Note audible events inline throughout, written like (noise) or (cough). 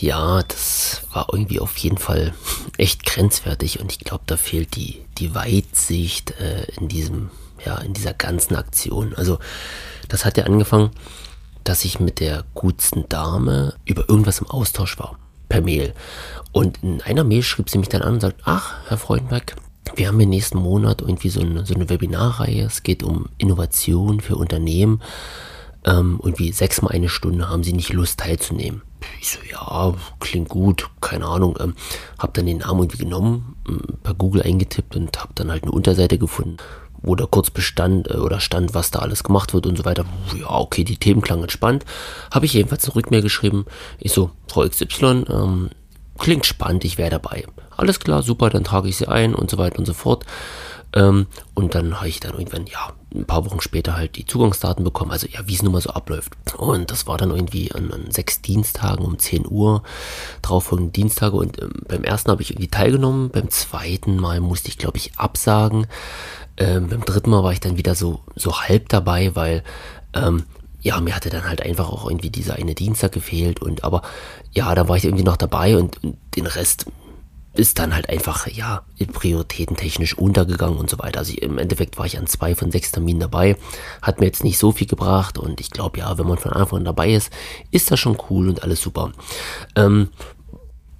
Ja, das war irgendwie auf jeden Fall (laughs) echt grenzwertig und ich glaube, da fehlt die, die Weitsicht äh, in diesem, ja, in dieser ganzen Aktion. Also, das hat ja angefangen, dass ich mit der gutsten Dame über irgendwas im Austausch war. Per Mail. Und in einer Mail schrieb sie mich dann an und sagt, ach, Herr Freudenberg, wir haben im nächsten Monat irgendwie so eine, so eine Webinarreihe. Es geht um Innovation für Unternehmen. Ähm, irgendwie sechsmal eine Stunde haben sie nicht Lust teilzunehmen. Ich so, ja, klingt gut, keine Ahnung. Ähm, hab dann den Namen irgendwie genommen, per Google eingetippt und hab dann halt eine Unterseite gefunden, wo da kurz bestand äh, oder stand, was da alles gemacht wird und so weiter. Ja, okay, die Themen klangen entspannt. Habe ich jedenfalls zurück mir geschrieben. Ich so, Frau XY, ähm, klingt spannend, ich wäre dabei. Alles klar, super, dann trage ich sie ein und so weiter und so fort. Ähm, und dann habe ich dann irgendwann, ja, ein paar Wochen später halt die Zugangsdaten bekommen, also ja, wie es nun mal so abläuft. Und das war dann irgendwie an, an sechs Dienstagen um 10 Uhr, drauf folgende Dienstage. Und ähm, beim ersten habe ich irgendwie teilgenommen, beim zweiten Mal musste ich, glaube ich, absagen. Ähm, beim dritten Mal war ich dann wieder so, so halb dabei, weil ähm, ja, mir hatte dann halt einfach auch irgendwie dieser eine Dienstag gefehlt und aber ja, da war ich irgendwie noch dabei und, und den Rest ist dann halt einfach, ja, prioritätentechnisch untergegangen und so weiter. Also im Endeffekt war ich an zwei von sechs Terminen dabei, hat mir jetzt nicht so viel gebracht und ich glaube, ja, wenn man von Anfang an dabei ist, ist das schon cool und alles super. Ähm,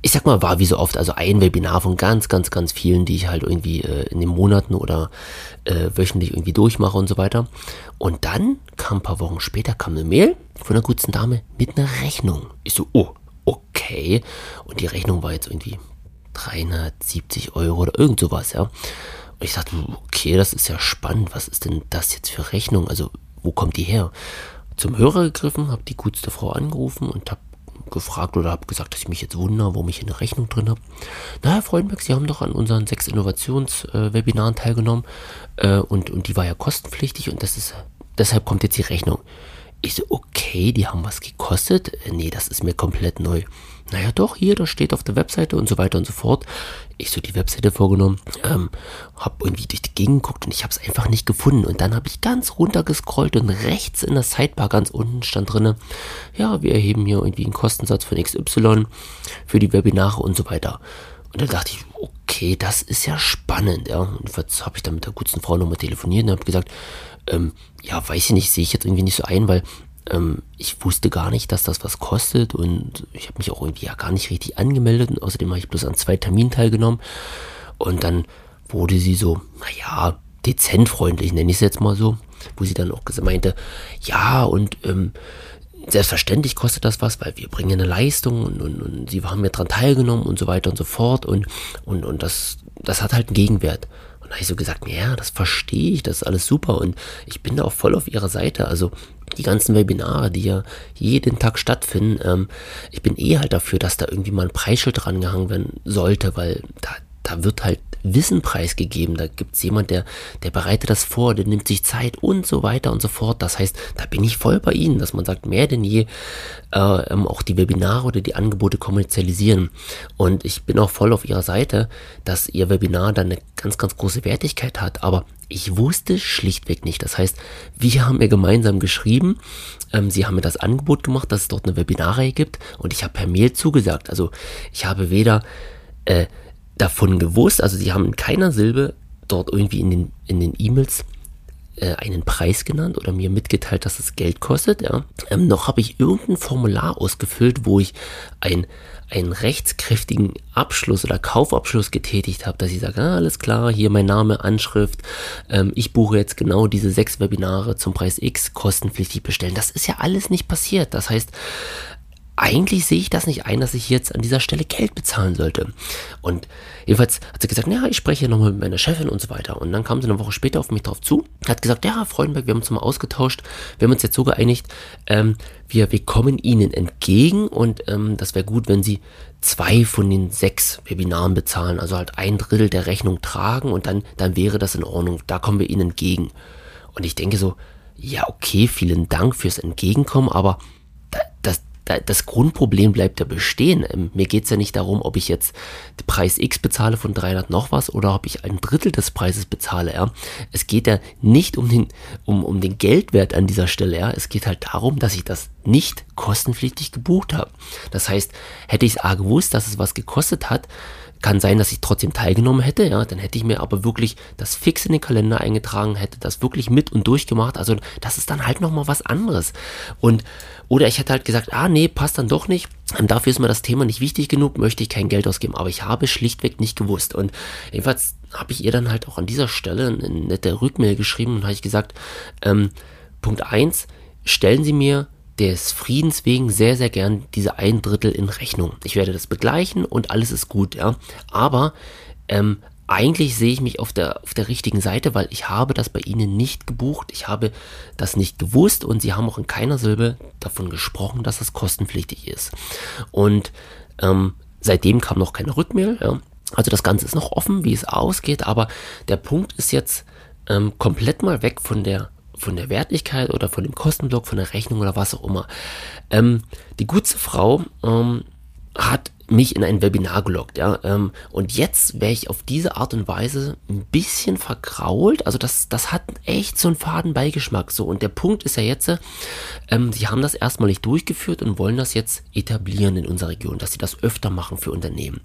ich sag mal, war wie so oft, also ein Webinar von ganz, ganz, ganz vielen, die ich halt irgendwie äh, in den Monaten oder äh, wöchentlich irgendwie durchmache und so weiter. Und dann kam ein paar Wochen später kam eine Mail von einer guten Dame mit einer Rechnung. Ich so, oh, okay. Und die Rechnung war jetzt irgendwie 370 Euro oder irgend sowas, ja. Und ich dachte, okay, das ist ja spannend. Was ist denn das jetzt für Rechnung? Also, wo kommt die her? Zum Hörer gegriffen, habe die gutste Frau angerufen und habe gefragt oder habe gesagt, dass ich mich jetzt wundere, warum ich eine Rechnung drin habe. Na, Herr Freudenberg, Sie haben doch an unseren sechs Innovationswebinaren teilgenommen äh, und, und die war ja kostenpflichtig und das ist, deshalb kommt jetzt die Rechnung. Ich so, okay, die haben was gekostet? Äh, nee, das ist mir komplett neu. Naja, doch, hier, das steht auf der Webseite und so weiter und so fort. Ich so die Webseite vorgenommen, ähm, hab irgendwie durch die Gegend geguckt und ich habe es einfach nicht gefunden. Und dann habe ich ganz runter gescrollt und rechts in der Sidebar ganz unten stand drinne, ja, wir erheben hier irgendwie einen Kostensatz von XY für die Webinare und so weiter. Und dann dachte ich, okay, das ist ja spannend, ja. Und jetzt habe ich dann mit der guten Frau nochmal telefoniert und habe gesagt, ähm, ja, weiß ich nicht, sehe ich jetzt irgendwie nicht so ein, weil ähm, ich wusste gar nicht, dass das was kostet und ich habe mich auch irgendwie ja gar nicht richtig angemeldet und außerdem habe ich bloß an zwei Terminen teilgenommen. Und dann wurde sie so, naja, dezent freundlich, nenne ich es jetzt mal so, wo sie dann auch meinte, ja, und ähm, selbstverständlich kostet das was, weil wir bringen eine Leistung und, und, und sie haben ja dran teilgenommen und so weiter und so fort und, und, und das, das hat halt einen Gegenwert. Und da habe ich so gesagt, ja, das verstehe ich, das ist alles super und ich bin da auch voll auf ihrer Seite. Also die ganzen Webinare, die ja jeden Tag stattfinden, ähm, ich bin eh halt dafür, dass da irgendwie mal ein Preisschild drangehangen werden sollte, weil da, da wird halt Wissen preisgegeben. Da gibt es jemand, der, der bereitet das vor, der nimmt sich Zeit und so weiter und so fort. Das heißt, da bin ich voll bei Ihnen, dass man sagt, mehr denn je äh, ähm, auch die Webinare oder die Angebote kommerzialisieren. Und ich bin auch voll auf Ihrer Seite, dass Ihr Webinar dann eine ganz, ganz große Wertigkeit hat. Aber ich wusste schlichtweg nicht. Das heißt, wir haben ja gemeinsam geschrieben, ähm, sie haben mir das Angebot gemacht, dass es dort eine Webinarreihe gibt und ich habe per Mail zugesagt. Also ich habe weder äh, davon gewusst, also sie haben in keiner Silbe dort irgendwie in den in den E-Mails äh, einen Preis genannt oder mir mitgeteilt, dass es Geld kostet. Ja. Ähm, noch habe ich irgendein Formular ausgefüllt, wo ich ein, einen rechtskräftigen Abschluss oder Kaufabschluss getätigt habe, dass ich sage, ah, alles klar, hier mein Name, Anschrift, ähm, ich buche jetzt genau diese sechs Webinare zum Preis X kostenpflichtig bestellen. Das ist ja alles nicht passiert. Das heißt, eigentlich sehe ich das nicht ein, dass ich jetzt an dieser Stelle Geld bezahlen sollte. Und jedenfalls hat sie gesagt, ja, ich spreche nochmal mit meiner Chefin und so weiter. Und dann kam sie eine Woche später auf mich drauf zu, hat gesagt, ja, Freudenberg, wir haben uns mal ausgetauscht, wir haben uns jetzt so geeinigt, ähm, wir, wir kommen Ihnen entgegen und ähm, das wäre gut, wenn Sie zwei von den sechs Webinaren bezahlen, also halt ein Drittel der Rechnung tragen und dann, dann wäre das in Ordnung. Da kommen wir Ihnen entgegen. Und ich denke so, ja, okay, vielen Dank fürs Entgegenkommen, aber das, Grundproblem bleibt ja bestehen. Ähm, mir geht es ja nicht darum, ob ich jetzt den Preis X bezahle von 300 noch was oder ob ich ein Drittel des Preises bezahle. Ja. Es geht ja nicht um den, um, um den Geldwert an dieser Stelle. Ja. Es geht halt darum, dass ich das nicht kostenpflichtig gebucht habe. Das heißt, hätte ich es A gewusst, dass es was gekostet hat, kann sein, dass ich trotzdem teilgenommen hätte, ja, dann hätte ich mir aber wirklich das fix in den Kalender eingetragen, hätte das wirklich mit und durchgemacht. Also das ist dann halt nochmal was anderes. Und oder ich hätte halt gesagt, ah nee, passt dann doch nicht. Dafür ist mir das Thema nicht wichtig genug, möchte ich kein Geld ausgeben. Aber ich habe schlichtweg nicht gewusst. Und jedenfalls habe ich ihr dann halt auch an dieser Stelle eine nette Rückmail geschrieben und habe ich gesagt, ähm, Punkt eins stellen Sie mir des Friedens wegen sehr, sehr gern diese ein Drittel in Rechnung. Ich werde das begleichen und alles ist gut, ja. Aber ähm, eigentlich sehe ich mich auf der, auf der richtigen Seite, weil ich habe das bei Ihnen nicht gebucht. Ich habe das nicht gewusst und Sie haben auch in keiner Silbe davon gesprochen, dass das kostenpflichtig ist. Und ähm, seitdem kam noch keine Rückmail. Ja. Also das Ganze ist noch offen, wie es ausgeht, aber der Punkt ist jetzt ähm, komplett mal weg von der von der Wertigkeit oder von dem Kostenblock, von der Rechnung oder was auch immer. Ähm, die gute Frau ähm, hat mich in ein Webinar gelockt, ja. Ähm, und jetzt wäre ich auf diese Art und Weise ein bisschen vergrault. Also das, das hat echt so einen faden Beigeschmack. So. Und der Punkt ist ja jetzt, ähm, sie haben das erstmal nicht durchgeführt und wollen das jetzt etablieren in unserer Region, dass sie das öfter machen für Unternehmen.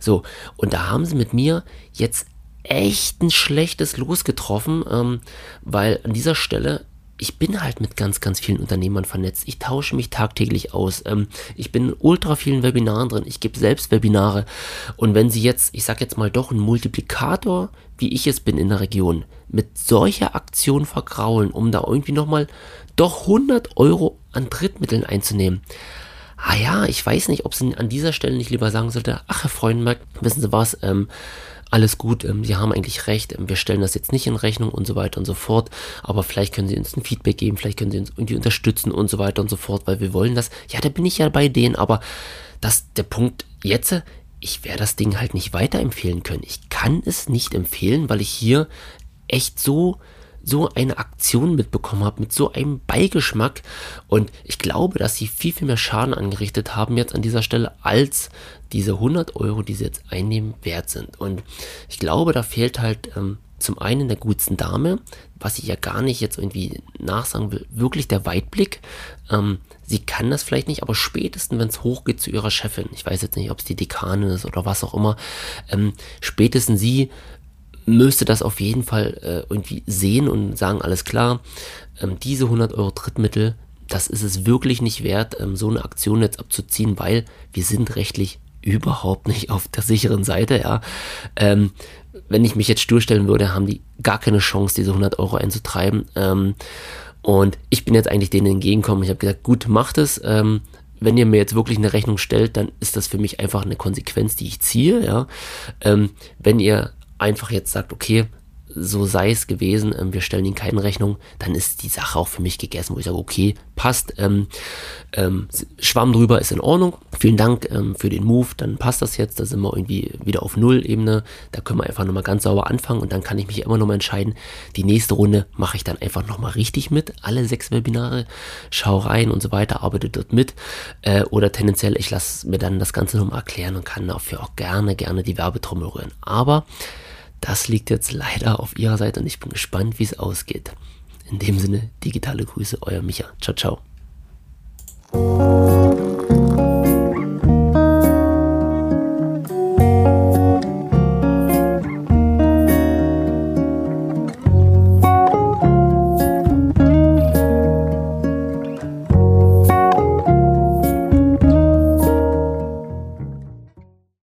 So, und da haben sie mit mir jetzt echt ein schlechtes Los getroffen, ähm, weil an dieser Stelle ich bin halt mit ganz, ganz vielen Unternehmern vernetzt. Ich tausche mich tagtäglich aus. Ähm, ich bin in ultra vielen Webinaren drin. Ich gebe selbst Webinare. Und wenn Sie jetzt, ich sag jetzt mal doch, einen Multiplikator, wie ich es bin in der Region, mit solcher Aktion vergraulen, um da irgendwie nochmal doch 100 Euro an Drittmitteln einzunehmen. Ah ja, ich weiß nicht, ob Sie an dieser Stelle nicht lieber sagen sollte, ach Herr Freudenberg, wissen Sie was, ähm, alles gut, ähm, Sie haben eigentlich recht, ähm, wir stellen das jetzt nicht in Rechnung und so weiter und so fort, aber vielleicht können Sie uns ein Feedback geben, vielleicht können Sie uns irgendwie unterstützen und so weiter und so fort, weil wir wollen das. Ja, da bin ich ja bei denen, aber das, der Punkt jetzt, ich werde das Ding halt nicht weiterempfehlen können. Ich kann es nicht empfehlen, weil ich hier echt so so eine Aktion mitbekommen habe, mit so einem Beigeschmack. Und ich glaube, dass sie viel, viel mehr Schaden angerichtet haben jetzt an dieser Stelle, als diese 100 Euro, die sie jetzt einnehmen, wert sind. Und ich glaube, da fehlt halt ähm, zum einen der guten Dame, was ich ja gar nicht jetzt irgendwie nachsagen will, wirklich der Weitblick. Ähm, sie kann das vielleicht nicht, aber spätestens, wenn es hochgeht zu ihrer Chefin, ich weiß jetzt nicht, ob es die Dekanin ist oder was auch immer, ähm, spätestens sie müsste das auf jeden Fall äh, irgendwie sehen und sagen, alles klar, ähm, diese 100 Euro Drittmittel, das ist es wirklich nicht wert, ähm, so eine Aktion jetzt abzuziehen, weil wir sind rechtlich überhaupt nicht auf der sicheren Seite, ja. Ähm, wenn ich mich jetzt durchstellen würde, haben die gar keine Chance, diese 100 Euro einzutreiben. Ähm, und ich bin jetzt eigentlich denen entgegengekommen. Ich habe gesagt, gut, macht es. Ähm, wenn ihr mir jetzt wirklich eine Rechnung stellt, dann ist das für mich einfach eine Konsequenz, die ich ziehe. Ja? Ähm, wenn ihr einfach jetzt sagt, okay, so sei es gewesen, ähm, wir stellen ihnen keine Rechnung, dann ist die Sache auch für mich gegessen, wo ich sage, okay, passt, ähm, ähm, Schwamm drüber ist in Ordnung, vielen Dank ähm, für den Move, dann passt das jetzt, da sind wir irgendwie wieder auf Null-Ebene, da können wir einfach nochmal ganz sauber anfangen und dann kann ich mich immer nochmal entscheiden, die nächste Runde mache ich dann einfach nochmal richtig mit, alle sechs Webinare, schau rein und so weiter, arbeite dort mit. Äh, oder tendenziell, ich lasse mir dann das Ganze nochmal erklären und kann dafür auch gerne, gerne die Werbetrommel rühren, aber das liegt jetzt leider auf Ihrer Seite und ich bin gespannt, wie es ausgeht. In dem Sinne, digitale Grüße, euer Micha. Ciao, ciao.